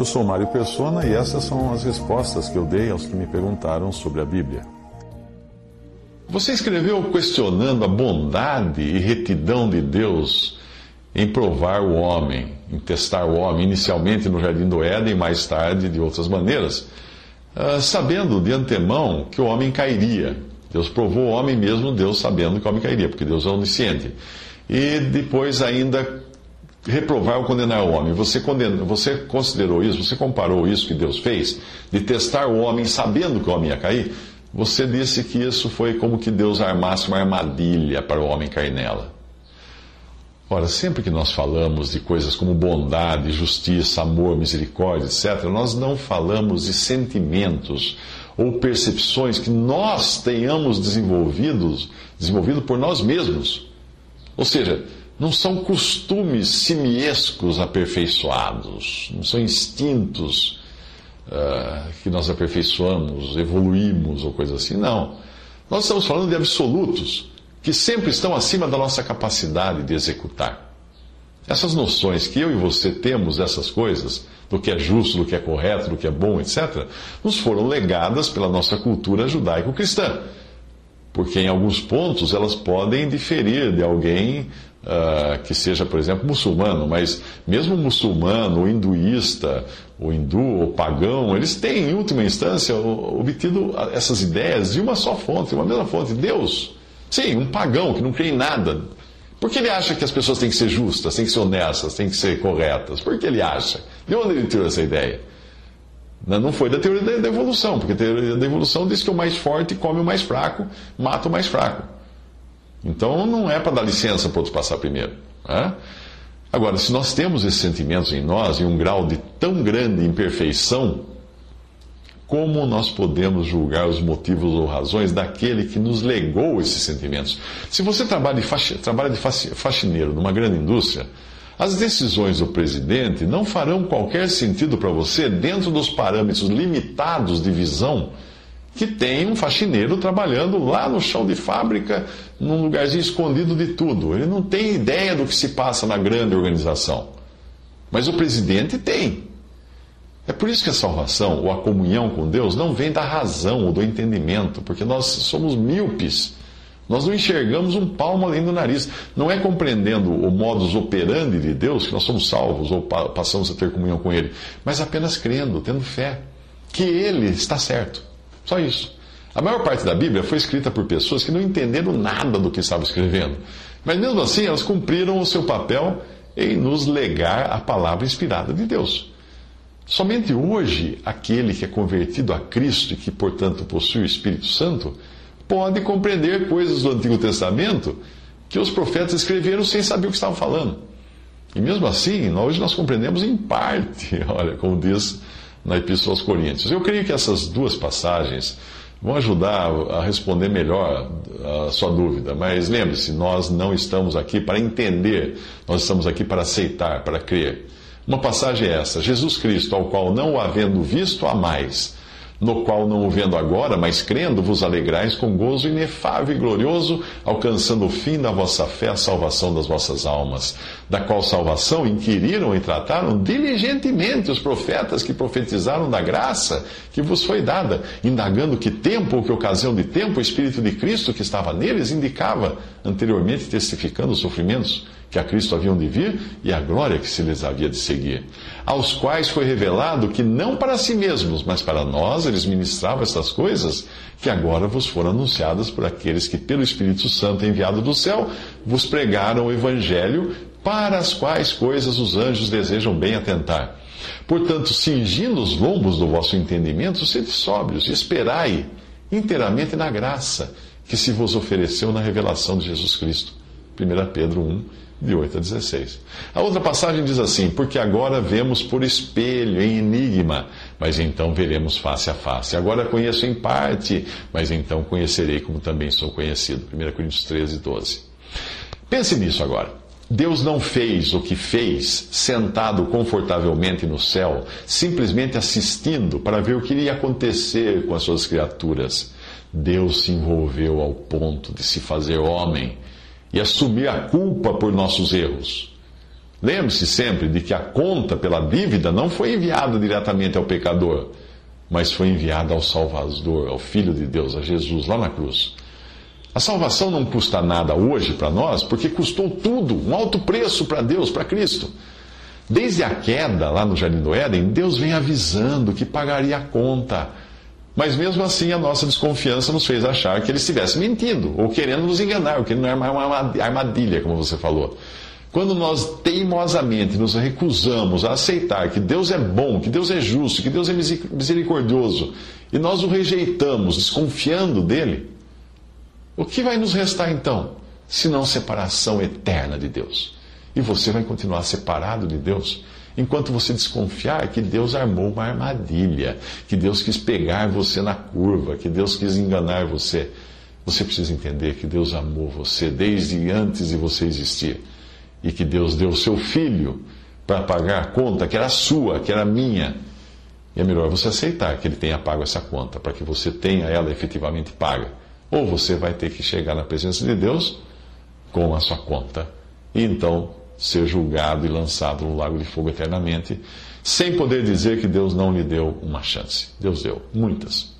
Eu sou Mário Persona e essas são as respostas que eu dei aos que me perguntaram sobre a Bíblia. Você escreveu questionando a bondade e retidão de Deus em provar o homem, em testar o homem, inicialmente no Jardim do Éden, mais tarde de outras maneiras, uh, sabendo de antemão que o homem cairia. Deus provou o homem mesmo, Deus sabendo que o homem cairia, porque Deus é onisciente. E depois ainda reprovar ou condenar o homem. Você, condenou, você considerou isso, você comparou isso que Deus fez, de testar o homem sabendo que o homem ia cair? Você disse que isso foi como que Deus armasse uma armadilha para o homem cair nela. Ora, sempre que nós falamos de coisas como bondade, justiça, amor, misericórdia, etc., nós não falamos de sentimentos ou percepções que nós tenhamos desenvolvidos, desenvolvido por nós mesmos. Ou seja, não são costumes simiescos aperfeiçoados, não são instintos uh, que nós aperfeiçoamos, evoluímos ou coisa assim. Não. Nós estamos falando de absolutos que sempre estão acima da nossa capacidade de executar. Essas noções que eu e você temos dessas coisas, do que é justo, do que é correto, do que é bom, etc., nos foram legadas pela nossa cultura judaico-cristã. Porque em alguns pontos elas podem diferir de alguém uh, que seja, por exemplo, muçulmano, mas mesmo muçulmano, hinduísta, ou hindu, ou pagão, eles têm, em última instância, obtido essas ideias de uma só fonte, uma mesma fonte, Deus. Sim, um pagão que não crê em nada. Por que ele acha que as pessoas têm que ser justas, têm que ser honestas, têm que ser corretas? Por que ele acha? De onde ele tirou essa ideia? Não foi da teoria da evolução, porque a teoria da evolução diz que o mais forte come o mais fraco, mata o mais fraco. Então não é para dar licença para outros passar primeiro. Né? Agora, se nós temos esses sentimentos em nós, em um grau de tão grande imperfeição, como nós podemos julgar os motivos ou razões daquele que nos legou esses sentimentos? Se você trabalha de, trabalha de faxineiro numa grande indústria, as decisões do presidente não farão qualquer sentido para você dentro dos parâmetros limitados de visão que tem um faxineiro trabalhando lá no chão de fábrica, num lugarzinho escondido de tudo. Ele não tem ideia do que se passa na grande organização. Mas o presidente tem. É por isso que a salvação ou a comunhão com Deus não vem da razão ou do entendimento, porque nós somos míopes. Nós não enxergamos um palmo além do nariz. Não é compreendendo o modus operandi de Deus que nós somos salvos ou passamos a ter comunhão com Ele, mas apenas crendo, tendo fé, que Ele está certo. Só isso. A maior parte da Bíblia foi escrita por pessoas que não entenderam nada do que estavam escrevendo. Mas mesmo assim, elas cumpriram o seu papel em nos legar a palavra inspirada de Deus. Somente hoje, aquele que é convertido a Cristo e que, portanto, possui o Espírito Santo, pode compreender coisas do Antigo Testamento que os profetas escreveram sem saber o que estavam falando. E mesmo assim, hoje nós compreendemos em parte, olha, como diz na Epístola aos Coríntios. Eu creio que essas duas passagens vão ajudar a responder melhor a sua dúvida, mas lembre-se, nós não estamos aqui para entender, nós estamos aqui para aceitar, para crer. Uma passagem é essa: Jesus Cristo, ao qual não o havendo visto, a mais no qual não o vendo agora, mas crendo, vos alegrais com gozo inefável e glorioso, alcançando o fim da vossa fé, a salvação das vossas almas, da qual salvação inquiriram e trataram diligentemente os profetas que profetizaram da graça que vos foi dada, indagando que tempo ou que ocasião de tempo o Espírito de Cristo que estava neles indicava, anteriormente testificando os sofrimentos que a Cristo haviam de vir e a glória que se lhes havia de seguir, aos quais foi revelado que não para si mesmos, mas para nós eles ministravam estas coisas que agora vos foram anunciadas por aqueles que, pelo Espírito Santo enviado do céu, vos pregaram o Evangelho, para as quais coisas os anjos desejam bem atentar. Portanto, cingindo os lombos do vosso entendimento, sede sóbrios e esperai inteiramente na graça que se vos ofereceu na revelação de Jesus Cristo. 1 Pedro 1, de 8 a 16. A outra passagem diz assim: Porque agora vemos por espelho, em enigma, mas então veremos face a face. Agora conheço em parte, mas então conhecerei como também sou conhecido. 1 Coríntios 13, 12. Pense nisso agora. Deus não fez o que fez sentado confortavelmente no céu, simplesmente assistindo para ver o que iria acontecer com as suas criaturas. Deus se envolveu ao ponto de se fazer homem e assumir a culpa por nossos erros. Lembre-se sempre de que a conta pela dívida não foi enviada diretamente ao pecador, mas foi enviada ao Salvador, ao Filho de Deus, a Jesus, lá na cruz. A salvação não custa nada hoje para nós, porque custou tudo, um alto preço para Deus, para Cristo. Desde a queda lá no Jardim do Éden, Deus vem avisando que pagaria a conta mas mesmo assim, a nossa desconfiança nos fez achar que ele estivesse mentindo ou querendo nos enganar, o que não é uma armadilha, como você falou. Quando nós teimosamente nos recusamos a aceitar que Deus é bom, que Deus é justo, que Deus é misericordioso, e nós o rejeitamos, desconfiando dele, o que vai nos restar então? Senão separação eterna de Deus. E você vai continuar separado de Deus enquanto você desconfiar que Deus armou uma armadilha, que Deus quis pegar você na curva, que Deus quis enganar você. Você precisa entender que Deus amou você desde antes de você existir e que Deus deu o seu filho para pagar a conta que era sua, que era minha. E é melhor você aceitar que ele tenha pago essa conta, para que você tenha ela efetivamente paga. Ou você vai ter que chegar na presença de Deus com a sua conta. E então ser julgado e lançado no lago de fogo eternamente, sem poder dizer que Deus não lhe deu uma chance. Deus deu muitas.